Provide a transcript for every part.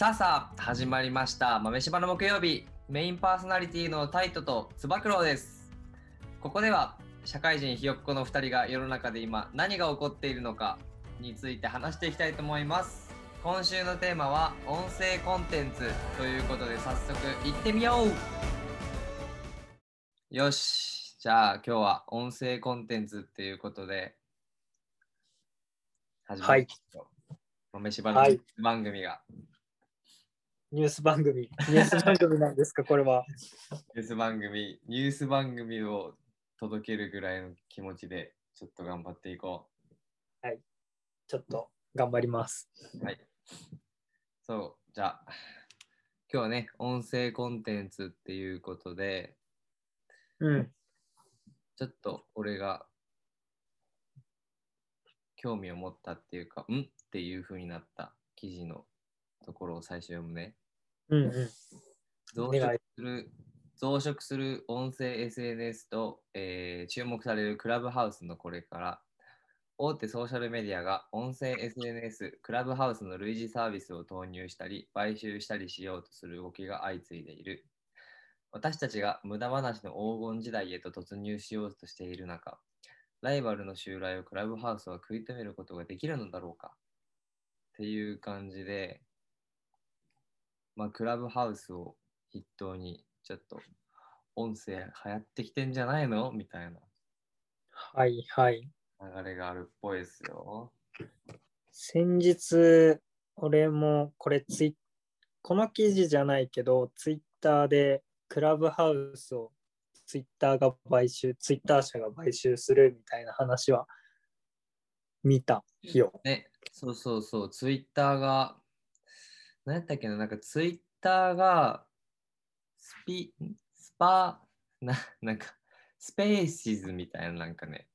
さあさあ始まりました。豆柴の木曜日。メインパーソナリティのタイトとつば九郎です。ここでは社会人ひよっこの2人が世の中で今何が起こっているのかについて話していきたいと思います。今週のテーマは音声コンテンツということで早速行ってみよう。よし。じゃあ今日は音声コンテンツっていうことで始まりましたよ豆柴のはい。番組が、ニュース番組。ニュース番組なんですか、これは。ニュース番組、ニュース番組を届けるぐらいの気持ちで、ちょっと頑張っていこちょっと頑張ります。う。はい。そう、じゃあ、今日はね、音声コンテンツっていうことで、うん。ちょっと俺が興味を持ったっていうか、ん？っていう風になった記事のところを最初読むね。うんうん。増殖する増殖する音声 SNS と、えー注目されるクラブハウスのこれから大手ソーシャルメディアが音声 SNS クラブハウスの類似サービスを投入したり買収したりしようとする動きが相次いでいる私たちが無駄話の黄金時代へと突入しようとしている中ライバルの襲来をクラブハウスは食い止めることができるのだろうか？っていう感じでまあ、クラブハウスを筆頭に、ちょっと音声流行ってきてんじゃないの？みたいなはいはい。流れがあるっぽいですよ。先日、俺もこれツイ、この記事じゃないけど、ツイッターでクラブハウスをツイッターが買収、ツイッター社が買収するみたいな話は見たよ。ね、そうそうそう、ツイッターが、何やったっけな、なんかツイッターが、スピ、スパ、な、なんか、スペーシズみたいな、なんかね、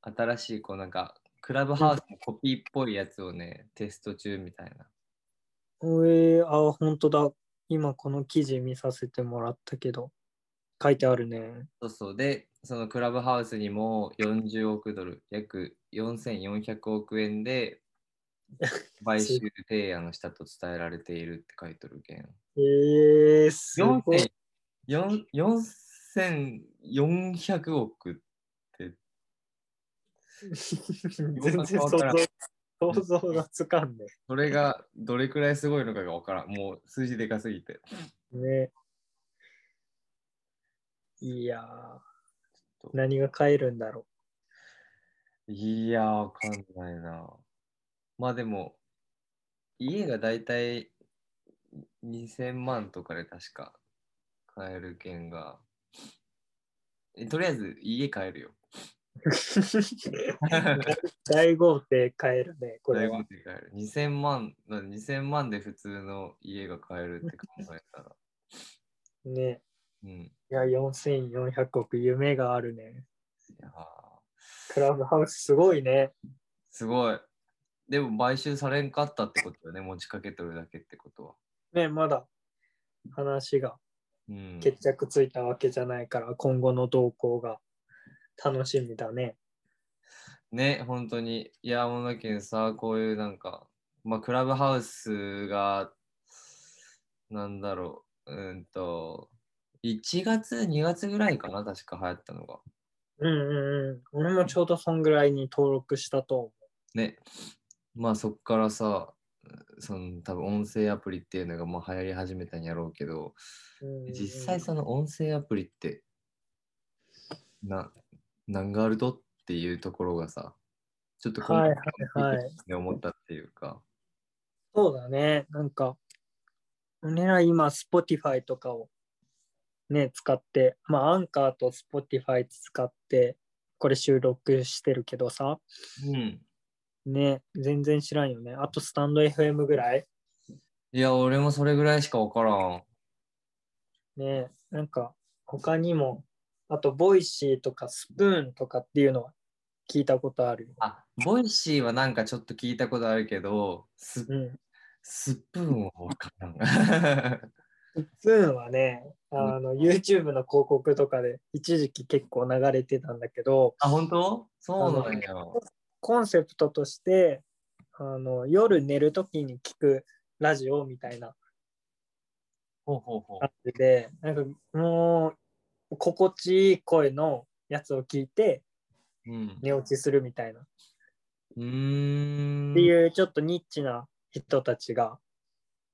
新しい、こうなんか、クラブハウスのコピーっぽいやつをね、テスト中みたいな。えー、あ、本当だ。今この記事見させてもらったけど、書いてあるね。そうそう。で、そのクラブハウスにも40億ドル、約4400億円で買収提案をしたと伝えられているって書いてるけん。えー、すごい。4000 4400億って、全然想像想像がつかんね。それがどれくらいすごいのかがわからん。もう数字でかすぎて。ね。いや何が買えるんだろいやー、わかんないな。まあでも、家がだいたい2000万とかで確か買える券が、えとりあえず家買えるよ。う。大豪邸買えるね、これ大は。豪邸買える。2000万、な2000万で普通の家が買えるって考えたら。ね。うん。いいや、4400億、夢があるね。やークラブハウスすごいね。すごい。でも買収されんかったってことよね。持ちかけとるだけってことは。ね、まだ話がうん。決着ついたわけじゃないから、今後の動向が楽しみだね。ね、本当に。いや、もうだけどさ、こういうなんか、まあ、クラブハウスが、なんだろう、うんと、1月、2月ぐらいかな、確か流行ったのが。うんうんうん。俺もちょうどそんぐらいに登録したと思ね、まあそっからさ、その多分音声アプリっていうのがもう流行り始めたんやろうけど、実際その音声アプリって、な、何があるとっていうところがさ、ちょっと今はい回はいはい。ね思ったっていうか、そうだね。なんか、俺ら今、Spotify とかをね、使って、まあ、アンカーと Spotify 使って、これ収録してるけどさ、うん。ね、全然知らんよね。あと、スタンド FM ぐらい？いや、俺もそれぐらいしかわからん。ね、なんか、他にも、あと、ボイシーとかスプーンとかっていうのは聞いたことあるよ。あ、ボイシーはなんかちょっと聞いたことあるけど、スうん。スプーンはわからん。スプーンはね、あの、YouTube の広告とかで一時期結構流れてたんだけど、あ、本当？そうなんや。コンセプトとしてあの夜寝るときに聞くラジオみたいな感じで、なんかもう心地いい声のやつを聞いて。寝落ちするみたいな。っうーん。ていうちょっとニッチな人たちが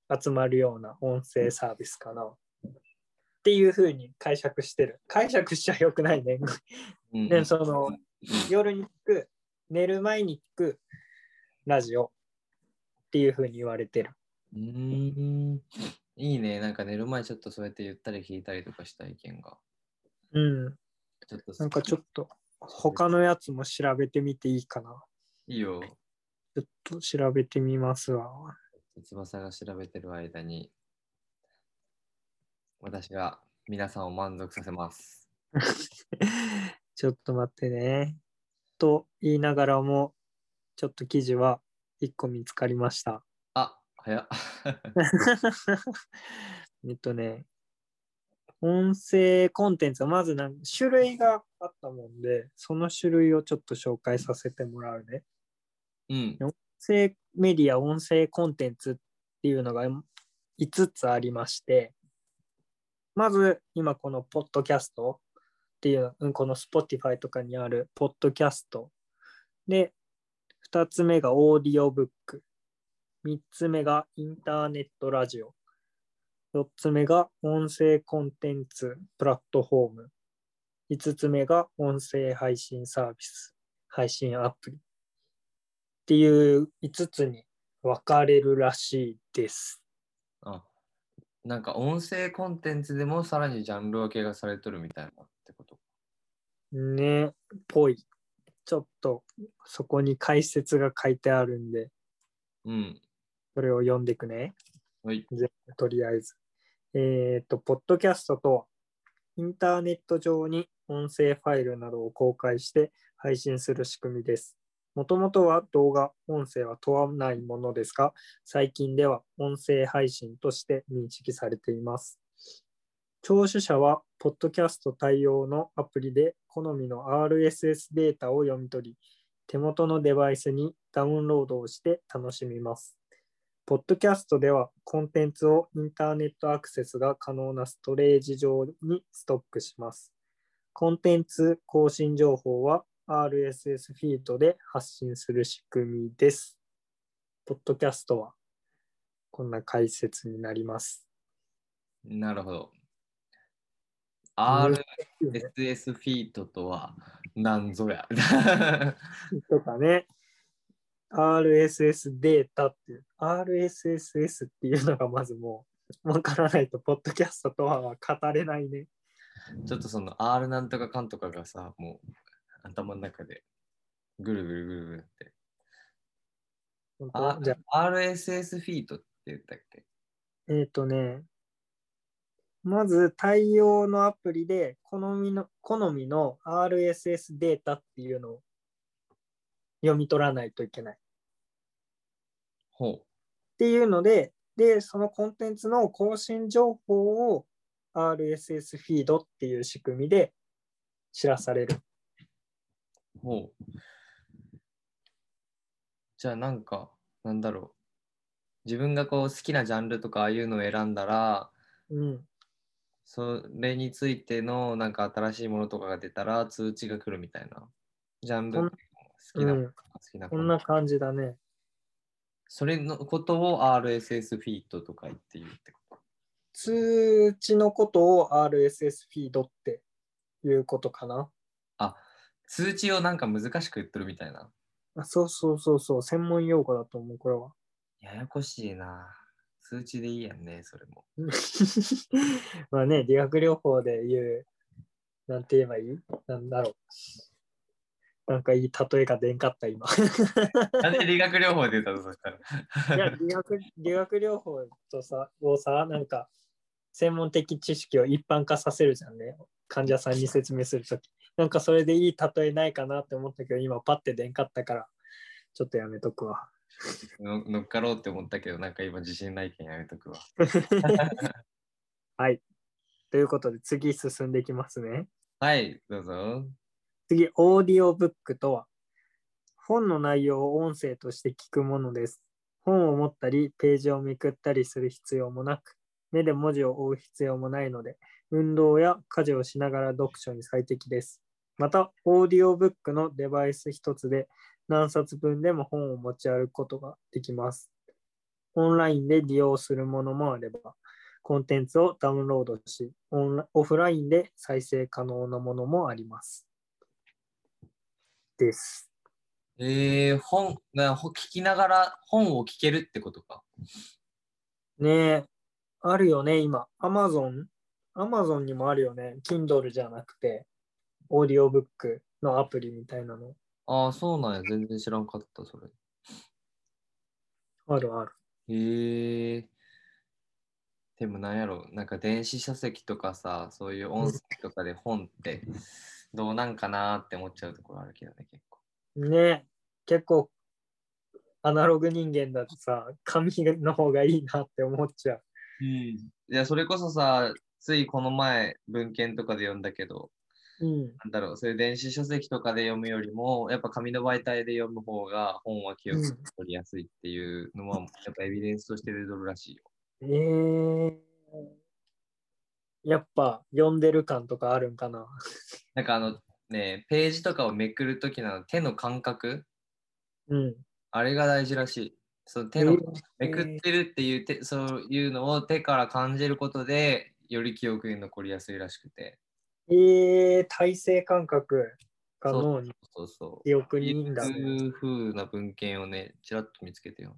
集まるような音声サービスかな。っていうふうに解釈してる。解釈しちゃよくないね。うんで、その夜に聞く、寝る前に聞くラジオっていうふうに言われてる。うーん。いいね。なんか寝る前ちょっとそうやってゆったり聞いたりとかした意見が。うん。ちょっとなんかちょっと他のやつも調べてみていいかな。いいよ。ちょっと調べてみますわ。翼が調べてる間に、私が皆さんを満足させます。ちょっと待ってね。と言いながらも、ちょっと記事は1個見つかりました。あ、早っ。えっとね、音声コンテンツはまずなん種類があったもんで、その種類をちょっと紹介させてもらうね。うん。音声メディア、音声コンテンツっていうのが5つありまして、まず今このポッドキャストっていう、この Spotify とかにあるポッドキャスト。で、2つ目がオーディオブック。3つ目がインターネットラジオ。4つ目が音声コンテンツプラットフォーム。5つ目が音声配信サービス、配信アプリ。っていう5つに分かれるらしいです。あ、なんか音声コンテンツでもさらにジャンル分けがされとるみたいな。ね、ぽい。ちょっとそこに解説が書いてあるんで、うん。それを読んでいくね。はい。とりあえず。えっ、と、ポッドキャストとは、インターネット上に音声ファイルなどを公開して配信する仕組みです。もともとは動画、音声は問わないものですが、最近では音声配信として認識されています。聴取者は、ポッドキャスト対応のアプリで好みの RSS データを読み取り、手元のデバイスにダウンロードをして楽しみます。ポッドキャストではコンテンツをインターネットアクセスが可能なストレージ上にストックします。コンテンツ更新情報は RSS フィードで発信する仕組みです。ポッドキャストはこんな解説になります。なるほど。難 RSS フィートとは何ぞや。とかね、RSS データっていう、RSSS っていうのがまずもうわからないと、ポッドキャストとは語れないね。ちょっとその R なんとかかんとかがさ、もう頭の中でぐるぐるぐるぐるって。本あ当じゃ RSS フィートって言ったっけ？あ、えっ、とね、まず対応のアプリで好みの好みの RSS データっていうのを読み取らないといけない。っほていうので、で、そのコンテンツの更新情報を RSS フィードっていう仕組みで知らされる。う。ほう。じゃあなんか、なんだろう。自分がこう好きなジャンルとかああいうのを選んだら、うん。それについてのなんか新しいものとかが出たら通知が来るみたいな。ジャンル好きな、うん好きなこんな感じだね。それのことを RSS フィートとか言って言うってこ通知のことを RSS フィードっていうことかな。と。あ、通知をなんか難しく言ってるみたいな。あそうそうそうそう、専門用語だと思う、これは。ややこしいな。通知でいいやんね、それも。まあね、理学療法で言う、なんて言えばいい？なんだろう。なんかいい例えが出んかった、今。なんで理学療法で言ったのそしたら。いや、理学理学療法とさ、をさ、なんか、専門的知識を一般化させるじゃんね。患者さんに説明するとき。なんかそれでいい例えないかなって思ったけど、今パッて出んかったから、ちょっとやめとくわ。の 乗っかろうって思ったけど、なんか今自信ないけんやめとくわ。はい。ということで、次進んでいきますね。はい、どうぞ。次、オーディオブックとは、本の内容を音声として聞くものです。本を持ったり、ページをめくったりする必要もなく、目で文字を追う必要もないので、運動や家事をしながら読書に最適です。また、オーディオブックのデバイス一つで何冊分でも本を持ち歩くことができます。オンラインで利用するものもあれば、コンテンツをダウンロードし、オンラオフラインで再生可能なものもあります。です。えー、本、聞きながら本を聞けるってことか？ねえ、あるよね、今。Amazon、Amazon にもあるよね。Kindle じゃなくて、オーディオブックのアプリみたいなの。ああ、そうなんや。全然知らんかった、それ。あるある。へえ。でもなんやろ、なんか電子書籍とかさ、そういう音声とかで本ってどうなんかなって思っちゃうところあるけどね、結構。ねえ、結構、アナログ人間だとさ、紙の方がいいなって思っちゃう。うん。いや、それこそさ、ついこの前文献とかで読んだけど、うん。なんだろう、そういう電子書籍とかで読むよりも、やっぱ紙の媒体で読む方が本は記憶に残りやすいっていうのは、やっぱエビデンスとして出てるらしいよ。えー、やっぱ読んでる感とかあるんかな。なんかあのね、ページとかをめくるときの手の感覚、うん。あれが大事らしい。その手の、えーめくってるっていう手、そういうのを手から感じることで、より記憶に残りやすいらしくて。えー、体勢感覚が脳にそうそう。記憶にいいんだそうね。いう風な文献をね、ちらっと見つけてよ。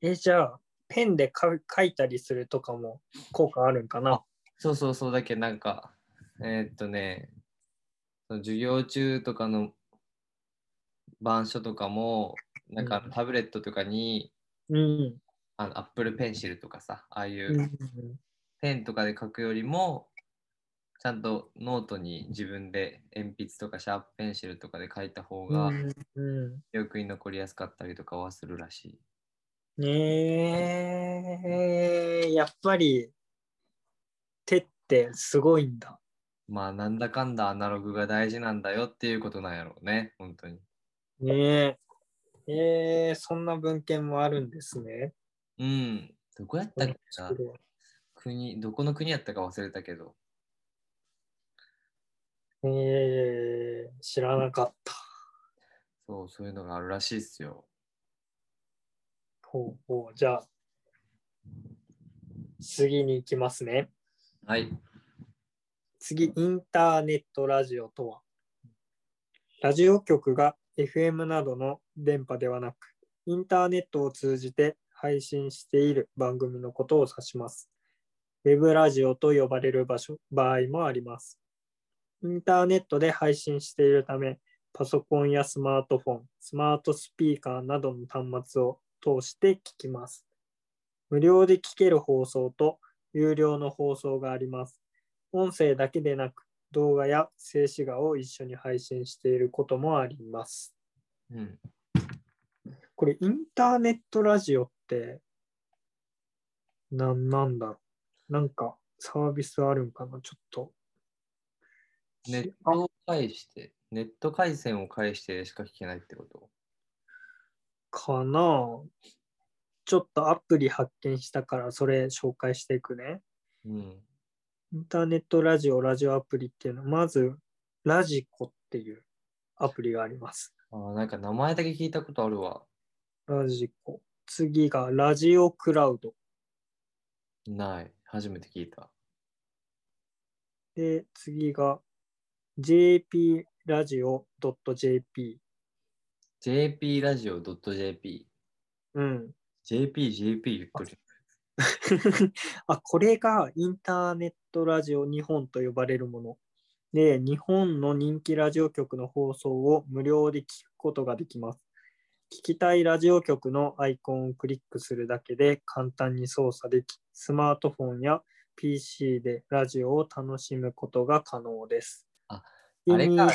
え、じゃあ、ペンでか書いたりするとかも効果あるんかな？そうそうそう、だけどなんか、えーっとね、授業中とかの板書とかも、なんかうんタブレットとかに、うん。あのアップルペンシルとかさ、ああいうんうペンとかで書くよりも、ちゃんとノートに自分で鉛筆とかシャープペンシルとかで書いた方が記憶に残りやすかったりとかはするらしい。ねえ、やっぱり手ってすごいんだ。まあ、なんだかんだアナログが大事なんだよっていうことなんやろうね、本当に。ねえ。えー、そんな文献もあるんですね。うん。どこやったっけな国、どこの国やったか忘れたけど。えー、知らなかった。そう、そういうのがあるらしいっすよ。ほうほう。じゃあ、次に行きますね。はい。次、インターネットラジオとは、ラジオ局が FM などの電波ではなく、インターネットを通じて配信している番組のことを指します。ウェブラジオと呼ばれる場所場合もあります。インターネットで配信しているため、パソコンやスマートフォン、スマートスピーカーなどの端末を通して聞きます。無料で聞ける放送と有料の放送があります。音声だけでなく動画や静止画を一緒に配信していることもあります。うん。これインターネットラジオって何なんだろう？なんかサービスあるんかな？ちょっと。ネットを介して、ネット回線を介してしか聞けないってこと？かなちょっとアプリ発見したからそれ紹介していくね。うん。インターネットラジオ、ラジオアプリっていうのは、まずラジコっていうアプリがあります。あーなんか名前だけ聞いたことあるわ。ラジコ。次がラジオクラウド。ない。初めて聞いた。で、次が jp ラジオ .jp。jp ラジオ .jp。うん。jp、jp 言っとる。あ、これがインターネットラジオ日本と呼ばれるもの。で、日本の人気ラジオ局の放送を無料で聞くことができます。聞きたいラジオ局のアイコンをクリックするだけで簡単に操作でき、スマートフォンや PC でラジオを楽しむことが可能です。ああれか、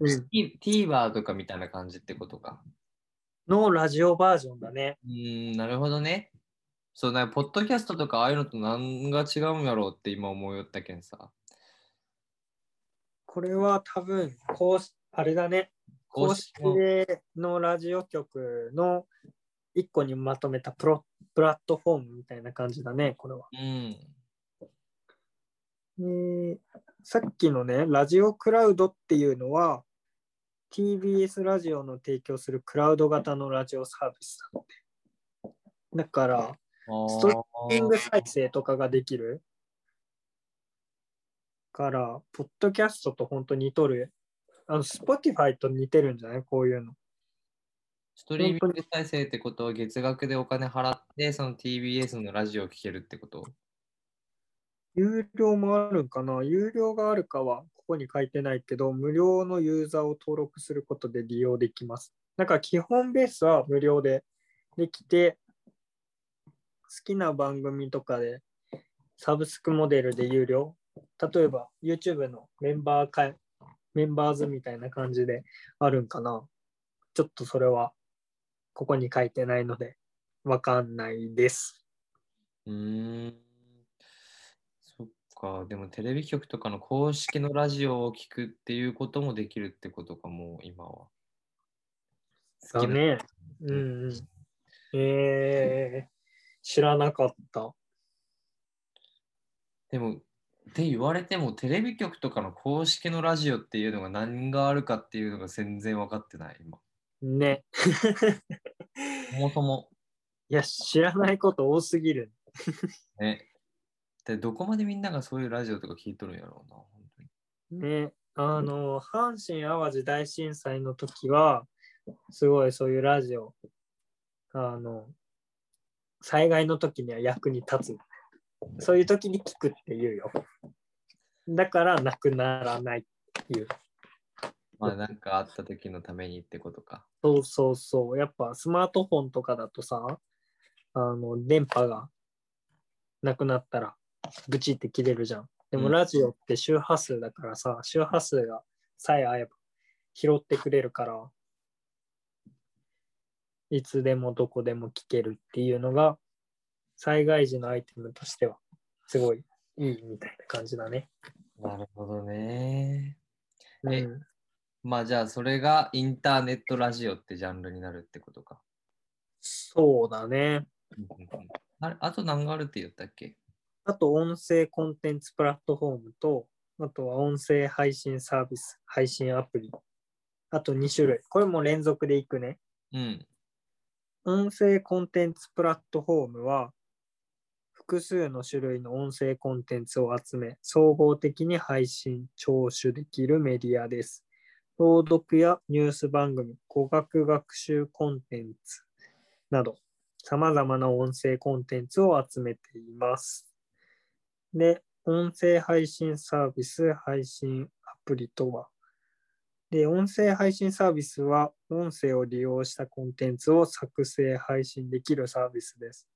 うん、T- TVer とかみたいな感じってことか。のラジオバージョンだね。うーん、なるほどね。そうね、ポッドキャストとかああいうのと何が違うんやろうって今思いよったけんさ。これは多分、公式あれだね。公式でのラジオ局の一個にまとめたプロプラットフォームみたいな感じだね、これは。うん。えーさっきのね、ラジオクラウドっていうのは、TBS ラジオの提供するクラウド型のラジオサービスだって。だから、ストリーミング再生とかができるから、ポッドキャストと本当に似とる。あの、Spotify と似てるんじゃない？こういうの。ストリーミング再生ってことは月額でお金払って、その TBS のラジオを聴けるってこと？有料もあるんかな？有料があるかはここに書いてないけど、無料のユーザーを登録することで利用できます。だか基本ベースは無料でできて、好きな番組とかでサブスクモデルで有料。例えば YouTube のメンバーかメンバーズみたいな感じであるんかな？ちょっとそれはここに書いてないのでわかんないです。うん。か。でもテレビ局とかの公式のラジオを聞くっていうこともできるってことかも、今は。だね。うんうん。えー、知らなかった。でも、って言われても、テレビ局とかの公式のラジオっていうのが何があるかっていうのが全然分かってない、今。ね。そもそも。いや、知らないこと多すぎる。ね。で、どこまでみんながそういうラジオとか聞いとるんやろうな、本当に。ね。あの、阪神・淡路大震災の時は、すごいそういうラジオ、あの、災害の時には役に立つ。そういう時に聞くっていうよ。だから、なくならないっていう。まあ、なんかあった時のためにってことか。そうそうそう。やっぱスマートフォンとかだとさ、あの、電波がなくなったら、ブチって切れるじゃん。でもうんラジオって周波数だからさ、周波数がさえ合えば拾ってくれるから、いつでもどこでも聞けるっていうのが、災害時のアイテムとしては、すごいいいみたいな感じだね。なるほどね。えうん、まあじゃあそれがインターネットラジオってジャンルになるってことか。そうだね。あれあと何があるって言ったっけ？あと音声コンテンツプラットフォームと、あとは音声配信サービス、配信アプリ。あと2種類。これも連続でいくね。うん。音声コンテンツプラットフォームは、複数の種類の音声コンテンツを集め、総合的に配信、聴取できるメディアです。朗読やニュース番組、語学学習コンテンツなど、様々な音声コンテンツを集めています。で、音声配信サービス、配信アプリとは、で、音声配信サービスは、音声を利用したコンテンツを作成、配信できるサービスです。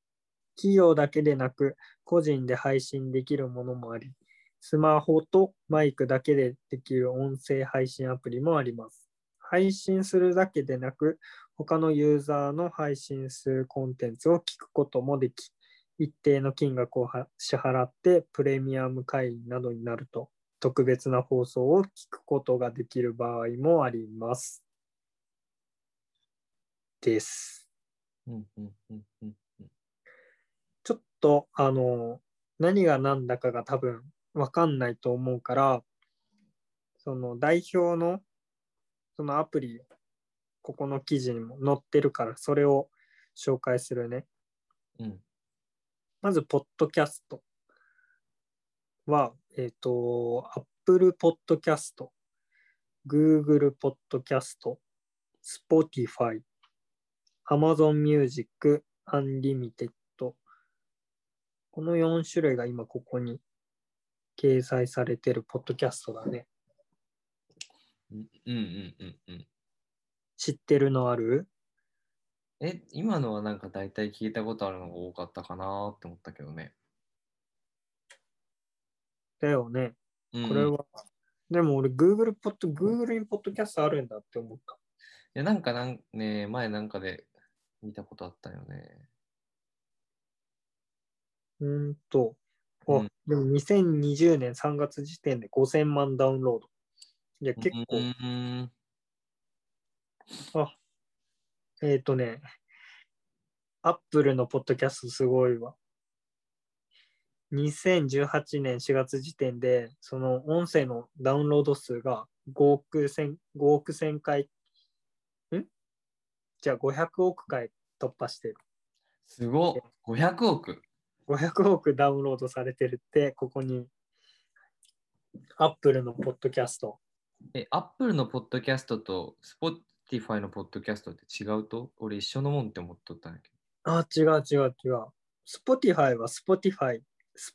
企業だけでなく、個人で配信できるものもあり、スマホとマイクだけでできる音声配信アプリもあります。配信するだけでなく、他のユーザーの配信するコンテンツを聞くこともでき、一定の金額をは支払ってプレミアム会員などになると、特別な放送を聞くことができる場合もあります。です。うんうんうんうんちょっと、あの、何が何だかが多分わかんないと思うから、その代表のそのアプリ、ここの記事にも載ってるから、それを紹介するね。うんまず、ポッドキャストは、えっ、と、Apple Podcast、Google Podcast、Spotify、Amazon Music、Unlimited。この4種類が今ここに掲載されてるポッドキャストだね。うんうんうんうんうん。知ってるのある？え、今のはなんか大体聞いたことあるのが多かったかなって思ったけどね。だよね。うんこれは。でも俺 Google ポッド、Google にポッドキャストあるんだって思った。いや、なんかなんね、前なんかで見たことあったよね。うーんと、あうんでも2020年3月時点で5000万ダウンロード。いや、結構、うんうんあ、えっ、とね、アップルのポッドキャストすごいわ。2018年4月時点で、その音声のダウンロード数が5億千 ,5 億千回、んじゃあ500億回突破してる。すごっ !500 億500億ダウンロードされてるって、ここに、アップルのポッドキャスト。え、アップルのポッドキャストと Spotify のポッドキャストって違うと？俺一緒のもんって思っとったんだけあ、違う違う違う。Spotify は Spotify。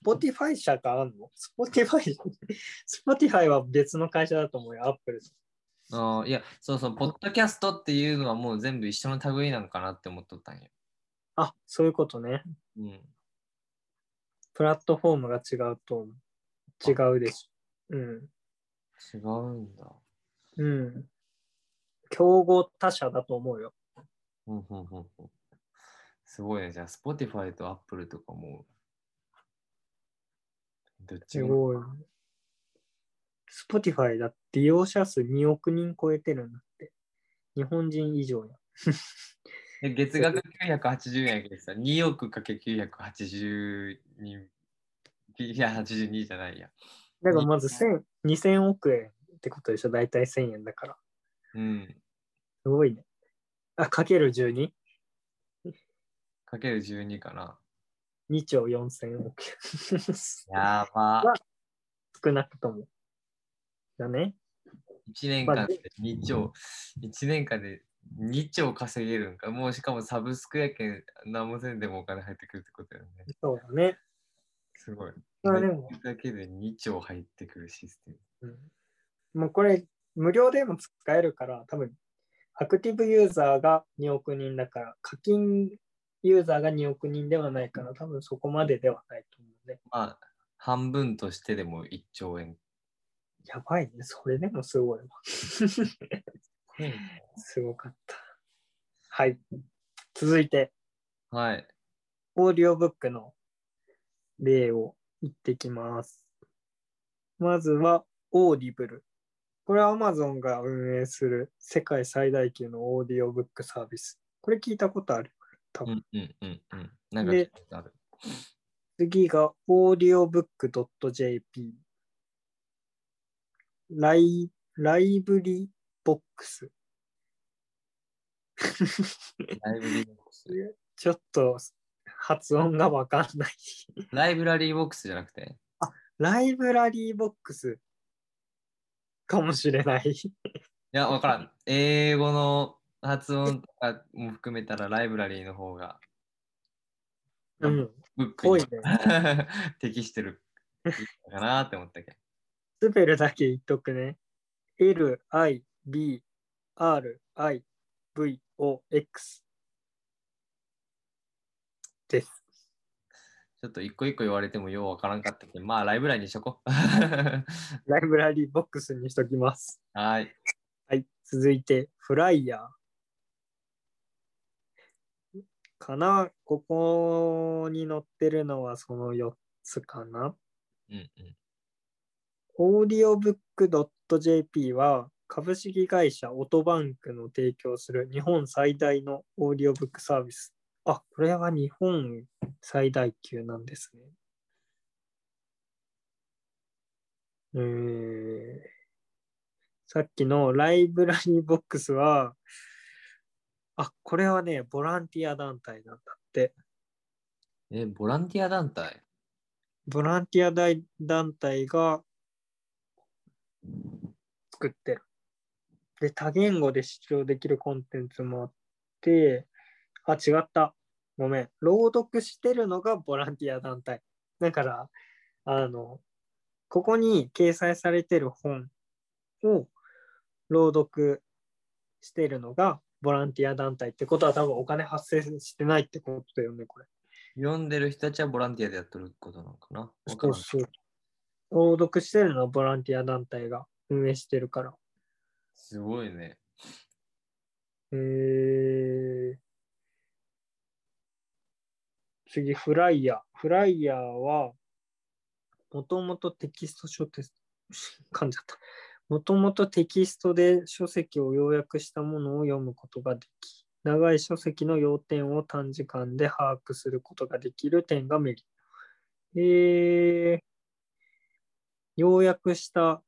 Spotify 社かあんの ?Spotify、Spotify は別の会社だと思うよ、アップル。ど。ああ、いや、そうそう、ポッドキャストっていうのはもう全部一緒の類なんかなって思っとったんよ。あ、そういうことね。うん。プラットフォームが違うと。違うでしょ。うん。違うんだ。うん。競合他社だと思うよ。うんうんうんうんすごいね。じゃあ、Spotify と Apple とかも、どっちも。すごい。Spotify だって利用者数2億人超えてるんだって。日本人以上や。で月額980円やけどさ、2億かけ982、982じゃないや。だからまず1000 2000億円ってことでしょ。だいたい1000円だから。うん。すごいね。あ、かける 12?2 かける12かな。兆4000億円。やば。少なくとも。だね。1年間で2兆、1年間で2兆稼げるんか。もうしかもサブスクやけん、何もせんでもお金入ってくるってことだよね。そうだね。すごい。まあでもだけで2兆入ってくるシステム。うん、もうこれ、無料でも使えるから、多分アクティブユーザーが2億人だから、課金ユーザーが2億人ではないから、多分そこまでではないと思うね。まあ、半分としてでも1兆円。やばいね。それでもすごいわ。すごかった。はい。続いて、はい。オーディオブックの例を言ってきます。まずは、 Audible。これは Amazon が運営する世界最大級のオーディオブックサービス。これ聞いたことある？多分。うんうんうんうん。な。次が audiobook.jp ライライブリボックス。ライブラリーボックス。ちょっと発音がわかんない。ライブラリーボックスじゃなくて？ライブラリーボックスかもしれない。いや、わからん。英語の発音とかも含めたらライブラリーの方がうん。ブックにね。適してるかなって思ったけど。スペルだけ言っとくね。L, I, B, R, I, V, O, X です。ちょっと一個一個言われてもようわからんかったけど、まあライブラリーにしとこう。ライブラリーボックスにしときます。はい。はい。続いて、フライヤー。かな？ここに載ってるのはその4つかな？うんうん。audiobook.jp は株式会社オトバンクの提供する日本最大のオーディオブックサービス。あ、これは日本最大級なんですね。えー、さっきのライブラリーボックスは、あ、これはね、ボランティア団体なんだって。え、ボランティア団体？ボランティア大団体が作ってる。で、多言語で視聴できるコンテンツもあって、あ、違った。ごめん。朗読してるのがボランティア団体。だから、あの、ここに掲載されてる本を朗読してるのがボランティア団体ってことは多分お金発生してないってことだよね、これ。読んでる人たちはボランティアでやってることなのかな？そうそう。朗読してるのはボランティア団体が運営してるから。すごいね。えー、次、フライヤー。フライヤーは、もともとテキスト書です。噛んじゃった。もともとテキストで書籍を要約したものを読むことができ、長い書籍の要点を短時間で把握することができる点がメリット。えー、要約した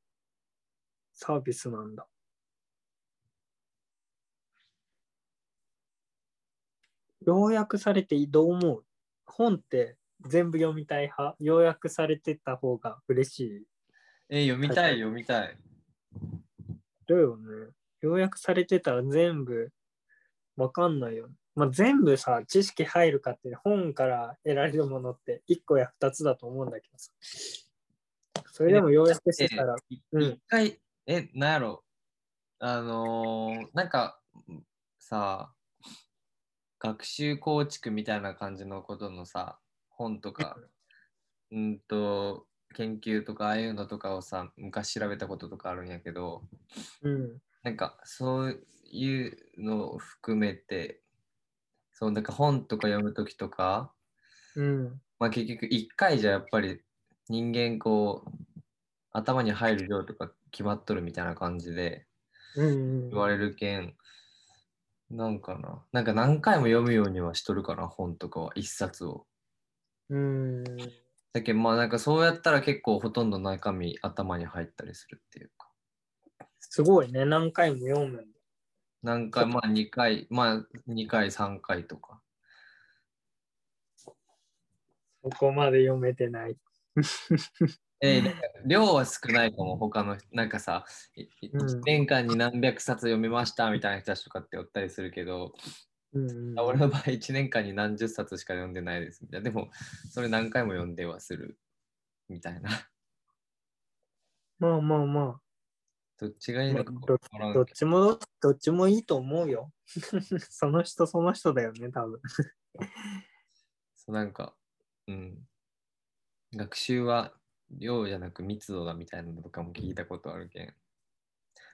サービスなんだ。要約されてどう思う？本って全部読みたい派？要約されてた方が嬉しい？えー読みたい、読みたい。だよね。要約されてたら全部わかんないよね。まあ、全部さ、知識入るかって本から得られるものって1個や2つだと思うんだけどさ。それでも要約してたら、いうん一回、え、なんやろ。あのーなんかさ、学習構築みたいな感じのことのさ、本とか、うんと、研究とかああいうのとかをさ、昔調べたこととかあるんやけど、うん。なんかそういうのを含めて、そう、なんか本とか読むときとか、うん。まあ結局一回じゃやっぱり人間こう頭に入る量とか決まっとるみたいな感じでうん。言われるけん、なんかな、なんか何回も読むようにはしとるかな、本とかは一冊を。うん。だけどまあなんかそうやったら結構ほとんど中身頭に入ったりするっていうか。すごいね。何回も読む。何回、まあ2回、まあ2回、3回とか。そこまで読めてない。えー量は少ないかも、他の人、なんかさ、うん1年間に何百冊読みましたみたいな人たちとかっておったりするけど、うん。俺の場合1年間に何十冊しか読んでないですみたいな。でも、それ何回も読んではするみたいな。まあまあまあ。どっちがいいのかまあどっけちも、どっちもいいと思うよ。その人その人だよね、多分。そうなんか、うん。学習は量じゃなく密度だみたいなのとかも聞いたことあるけん。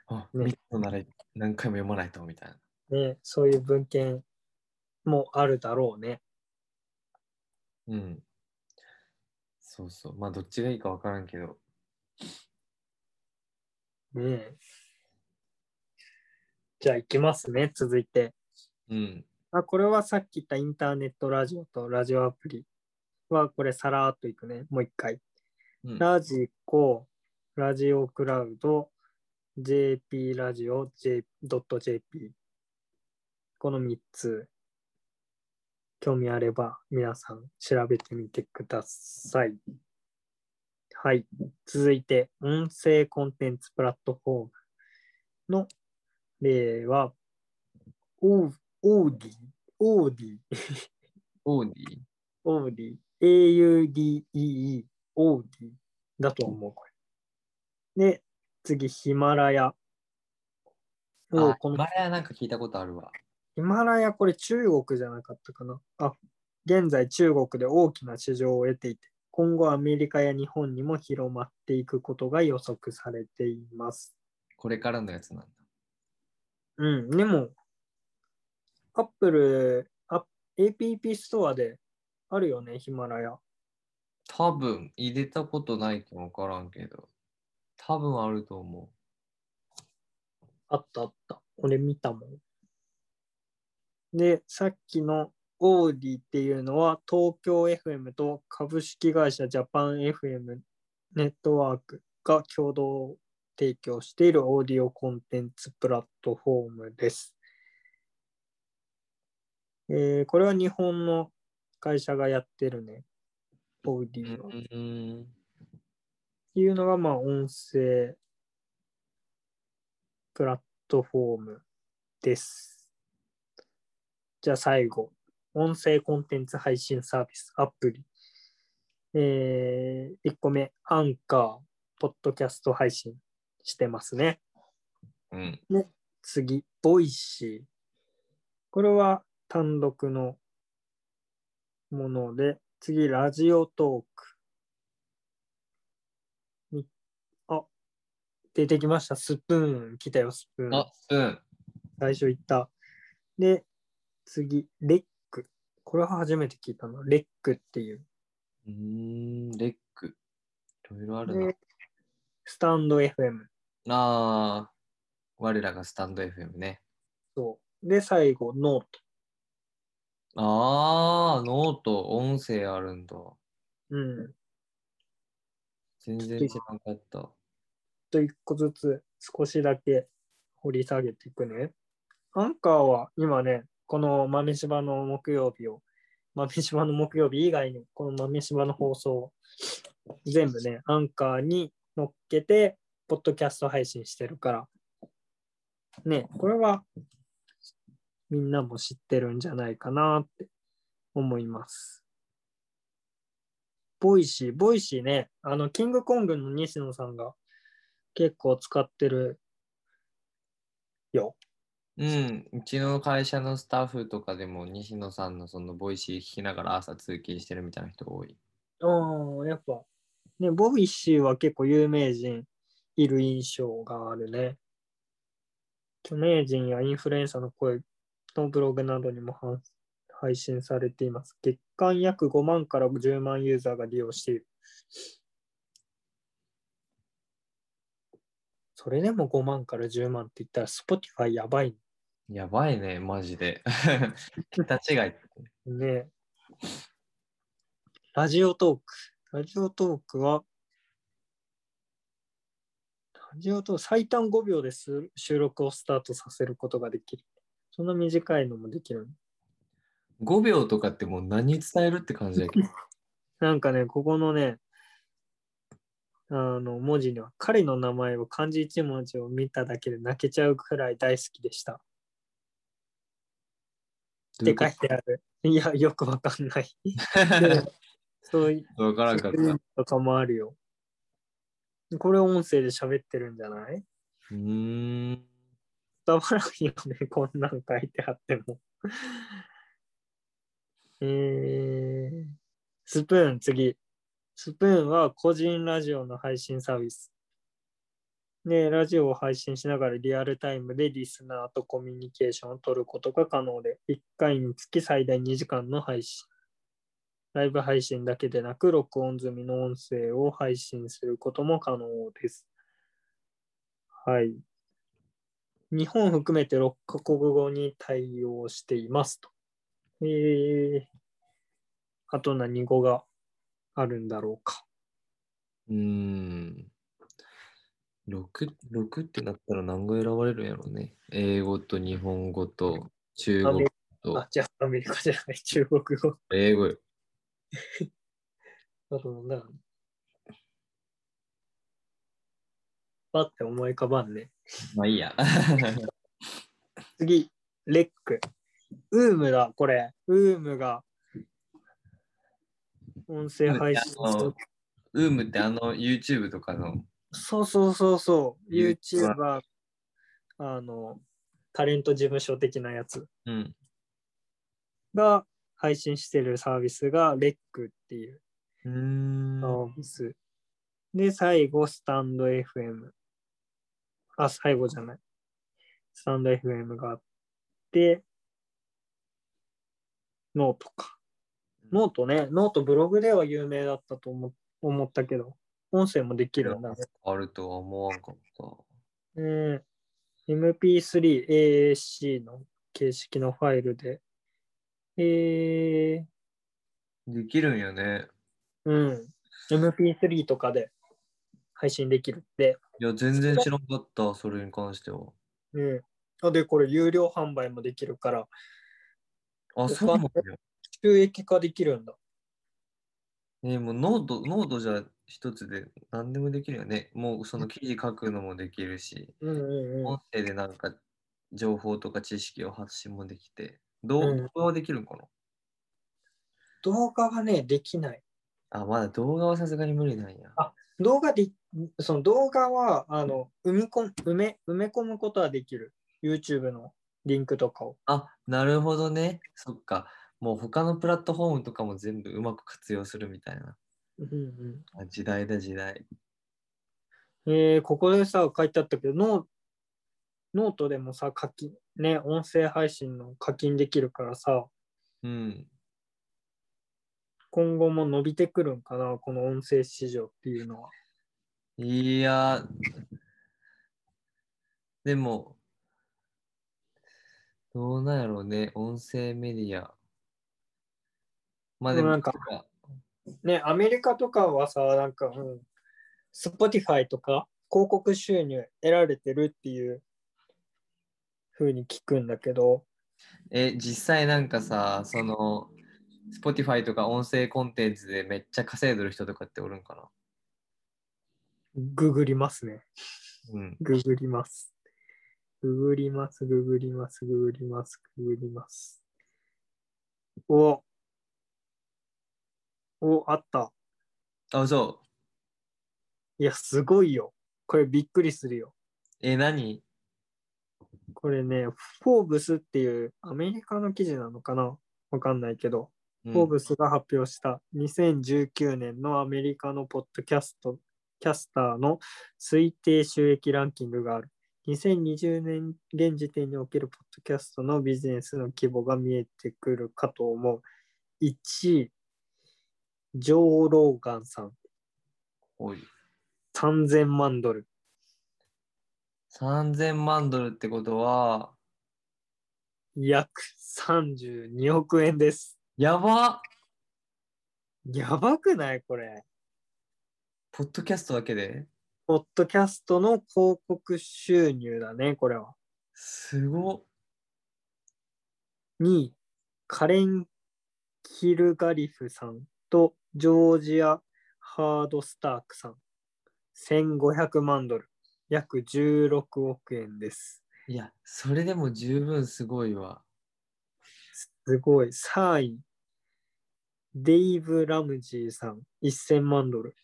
あ、ね密度なら何回も読まないとみたいな。ね、そういう文献もあるだろうね。うん。そうそう。まあ、どっちがいいかわからんけど。ねえじゃあ行きますね、続いて。うん。あ、これはさっき言ったインターネットラジオとラジオアプリはこれさらーっといくね。もう一回。うん、ラジコ、ラジオクラウド、JP ラジオ、J- .jp。この3つ。興味あれば皆さん調べてみてください。はい。続いて、音声コンテンツプラットフォームの例は、オーオーディ、オーディ、オーディオーディ、AUDEE、オーディだと思う、これ。で、次、ヒマラヤ。おあ、このマラヤなんか聞いたことあるわ。ヒマラヤ、これ中国じゃなかったかな。あ、現在中国で大きな市場を得ていて、今後アメリカや日本にも広まっていくことが予測されています。これからのやつなんだ。うん、でも、アップル、ア APP ストアであるよね、ヒマラヤ。多分、入れたことないかわからんけど。多分あると思うあったあった。俺見たもん。で、さっきのオーディっていうのは東京 FM と株式会社ジャパン FM ネットワークが共同提供しているオーディオコンテンツプラットフォームです。えーこれは日本の会社がやってるね。オーデう。ィは。っうん。ていうのが、まあ、音声プラットフォームです。じゃあ最後、音声コンテンツ配信サービス、アプリ。えー、1個目、アンカー、ポッドキャスト配信してますね。うん。次、 Voicy。これは単独のもので、次、 Radiotalk。みあ、出てきました。 Spoon。来たよ、 Spoon。あ、 Spoon。最初言った。で、次、レック。これは初めて聞いたの。レックっていう。うーん、レック。いろいろあるなで。、 stand.fm。ああ、我らがスタンド FM ね。そう。で、最後、 note。ああ、 note、音声あるんだ。うん。全然知らなかった。と一個ずつ少しだけ掘り下げていくね。アンカーは今ね、この豆柴の木曜日を、豆柴の木曜日以外に、この豆柴の放送を全部ね、アンカーに乗っけて、ポッドキャスト配信してるから、ね、これはみんなも知ってるんじゃないかなって思います。 Voicy、Voicy ね、あの、キングコングの西野さんが結構使ってるよ。うん、うちの会社のスタッフとかでも西野さんのその Voicy 聞きながら朝通勤してるみたいな人多い。ああ、やっぱ、ね、 Voicy は結構有名人いる印象があるね。著名人やインフルエンサーの声のブログなどにも配配信されています。月間約5万から10万ユーザーが利用している。それでも5万から10万って言ったら Spotify やばいやばいね、マジで。桁違い。ね。ラジオトーク。ラジオトークは、ラジオトーク最短5秒です収録をスタートさせることができる。そんな短いのもできる。5秒とかってもう何伝えるって感じだけど。なんかね、ここのね、あの文字には彼の名前を漢字一文字を見ただけで泣けちゃうくらい大好きでした。って書いてある。いや、よくわかんない。そういうわからんかった。うとかもあるよ。これ音声で喋ってるんじゃない？ーん。伝わらんよね、こんなん書いてあっても。えー、スプーン、次。スプーンは個人ラジオの配信サービス。で、ラジオを配信しながらリアルタイムでリスナーとコミュニケーションを取ることが可能で、1回につき最大2時間の配信。ライブ配信だけでなく、録音済みの音声を配信することも可能です。はい。日本含めて6カ国語に対応していますと。えー、あと何語があるんだろうか。うーん。6、6ってなったら何語選ばれるんやろうね。英語と日本語と中国とあ、じゃあアメリカじゃない、中国語。英語よ。あとなんだろうパって思い浮かばんね。まあいいや。次、レック。ウームだ、これ。ウームが音声配信ウームってあの YouTube とかの。そうそうそうそう。YouTuber あの、タレント事務所的なやつうん。が配信してるサービスがレックっていうサービス。で、最後、スタンド FM。あ、最後じゃない。 stand.fm があって、ノートか。ノートね、ノートブログでは有名だったと思思ったけど、音声もできるんだね。あるとは思わんかった。うん、MP3、AAC の形式のファイルで、えー、できるんやね。うん、MP3 とかで配信できるって。いや、全然知らんかった、それに関しては。うん。あで、これ有料販売もできるから、あ、そうなんや。収益化できるんだ。ねもう note、note じゃ一つで何でもできるよね。もうその記事書くのもできるし、うんうんうん。音声でなんか情報とか知識を発信もできて、動画はできるんかな？動画はね、できない。あ、まだ動画はさすがに無理なんや。あ動画で、その動画は、あの、埋め込む埋め埋め込むことはできる。YouTube のリンクとかを。あ、なるほどね。そっか。もう他のプラットフォームとかも全部うまく活用するみたいな。うんうんあ時代だ、時代。えーここでさ、書いてあったけど、ノーノートでもさ、課金、ね、音声配信の課金できるからさ、うん。今後も伸びてくるんかな、この音声市場っていうのは。いや、でも、どうなんやろうね、音声メディア。まあでも、なんかね、アメリカとかはさ、なんか、うん、Spotify とか広告収入得られてるっていう風に聞くんだけど、え、実際なんかさ、その、Spotify とか音声コンテンツでめっちゃ稼いでる人とかっておるんかな？ググりますね。うん。ググります。ググります、ググります、ググります、ググります。おお、あった。あ、そう。いや、すごいよ。これびっくりするよ。え、何？これね、フォーブスっていうアメリカの記事なのかな？わかんないけど、うんフォーブスが発表した2019年のアメリカのポッドキャスト、キャスターの推定収益ランキングがある。2020年現時点におけるポッドキャストのビジネスの規模が見えてくるかと思う。1位、ジョー・ローガンさん、おい。3000万ドル。3000万ドルってことは、約32億円です。やばやばくない？これ。ポッドキャストだけで？ポッドキャストの広告収入だね、これは。すごっ。2位、カレン・キルガリフさんとジョージア・ハードスタークさん。1500万ドル。約16億円です。いや、それでも十分すごいわ。すごい。3位、デイブ・ラムジーさん。1000万ドル。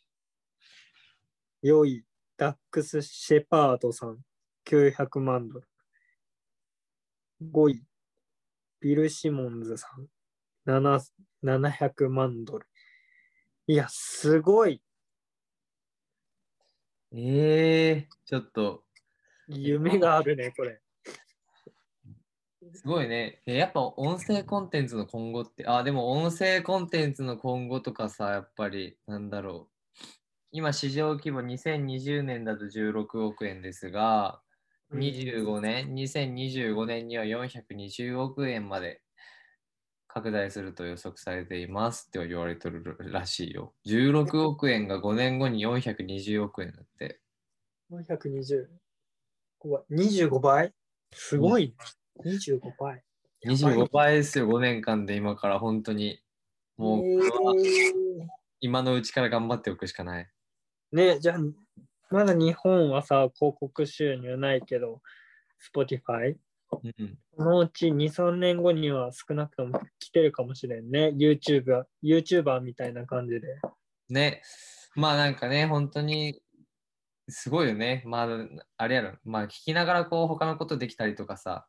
4位、ダックス・シェパードさん。900万ドル。5位、ビル・シモンズさん。7 700万ドル。いや、すごい。ええちょっと、夢があるね、これ。すごいね。えやっぱ音声コンテンツの今後って、あ、でも音声コンテンツの今後とかさ、やっぱり、なんだろう。今、市場規模2020年だと16億円ですが、25年、2025年には420億円まで拡大すると予測されていますって言われてるらしいよ。16億円が5年後に420億円だって。420。怖い25倍？すごい、ね。25倍。25倍ですよ、5年間で今から本当に。もう、今のうちから頑張っておくしかない。ーねじゃあ、まだ日本はさ、広告収入ないけど、Spotify? うん、そのうち2、3年後には少なくとも来てるかもしれんね。YouTuber、YouTuber みたいな感じで。ね、まあなんかね、本当にすごいよね。まあ、あれやろ、まあ聞きながらこう他のことできたりとかさ、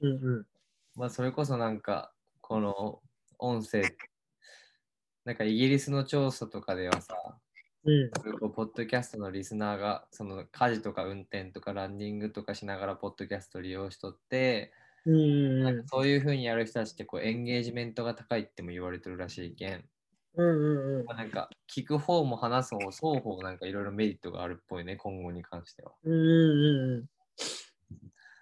うんうん。まあそれこそなんかこの音声、なんかイギリスの調査とかではさ、うん。こうポッドキャストのリスナーがその家事とか運転とかランニングとかしながらポッドキャスト利用しとって、うんうんなんかそういう風にやる人たちってこうエンゲージメントが高いっても言われてるらしいけん、うんうんうん。まあ、なんか聞く方も話す方も双方なんかいろいろメリットがあるっぽいね今後に関しては。うんうん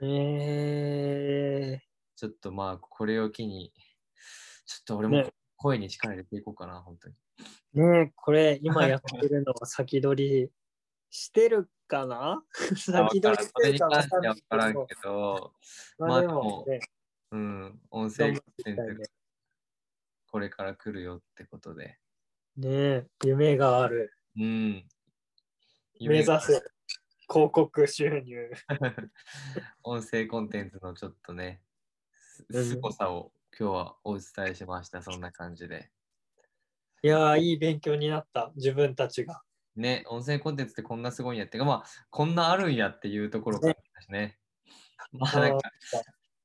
うん。えちょっとまあこれを機にちょっと俺もね声に力入れていこうかな本当に。ー、ねえこれ今やってるのは先取りしてるかな？先取りしそれにてるか関しては分からんど。けどまあでもね、うん音頑声ね。これから来るよってことで。ねえ夢がある。うん。目指す広告収入。音声コンテンツのちょっとね、すごさを今日はお伝えしました。そんな感じで。いやー、いい勉強になった、自分たちが。ね、音声コンテンツってこんなすごいんやってか、まあ、こんなあるんやっていうところからだしね。まあ、なんか、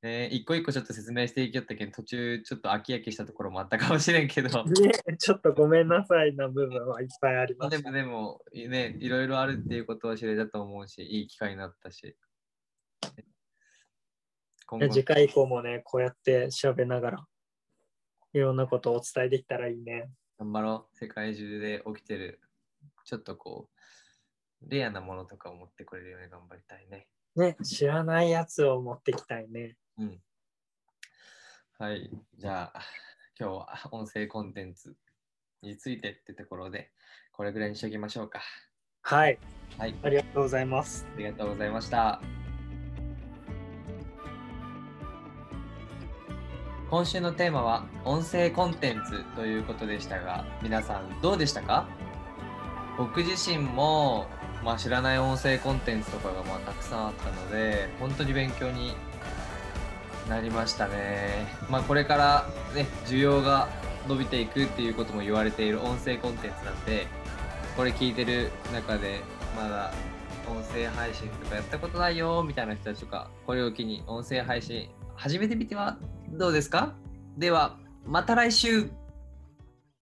ね、一個一個ちょっと説明していきよったけど、途中ちょっと飽き飽きしたところもあったかもしれんけど、ね、ちょっとごめんなさいな部分はいっぱいありまあで。もでも、ね、いろいろあるっていうことは知れたと思うし、いい機会になったし。次回以降もね、こうやって調べながら、いろんなことをお伝えできたらいいね。頑張ろう。世界中で起きてる、ちょっとこう、レアなものとかを持ってくれるように頑張りたいね。ね、知らないやつを持ってきたいね。うん。はい。じゃあ、今日は音声コンテンツについてってところで、これぐらいにしておきましょうか。はい、はい。ありがとうございます。ありがとうございました。今週のテーマは音声コンテンツということでしたが、皆さんどうでしたか？僕自身も、まあ、知らない音声コンテンツとかがまあたくさんあったので、本当に勉強になりましたね。まあ、これからね、需要が伸びていくっていうことも言われている音声コンテンツなんで、これ聞いてる中でまだ音声配信とかやったことないよみたいな人たちとかこれを機に音声配信始めてみては？どうですか？ではまた来週。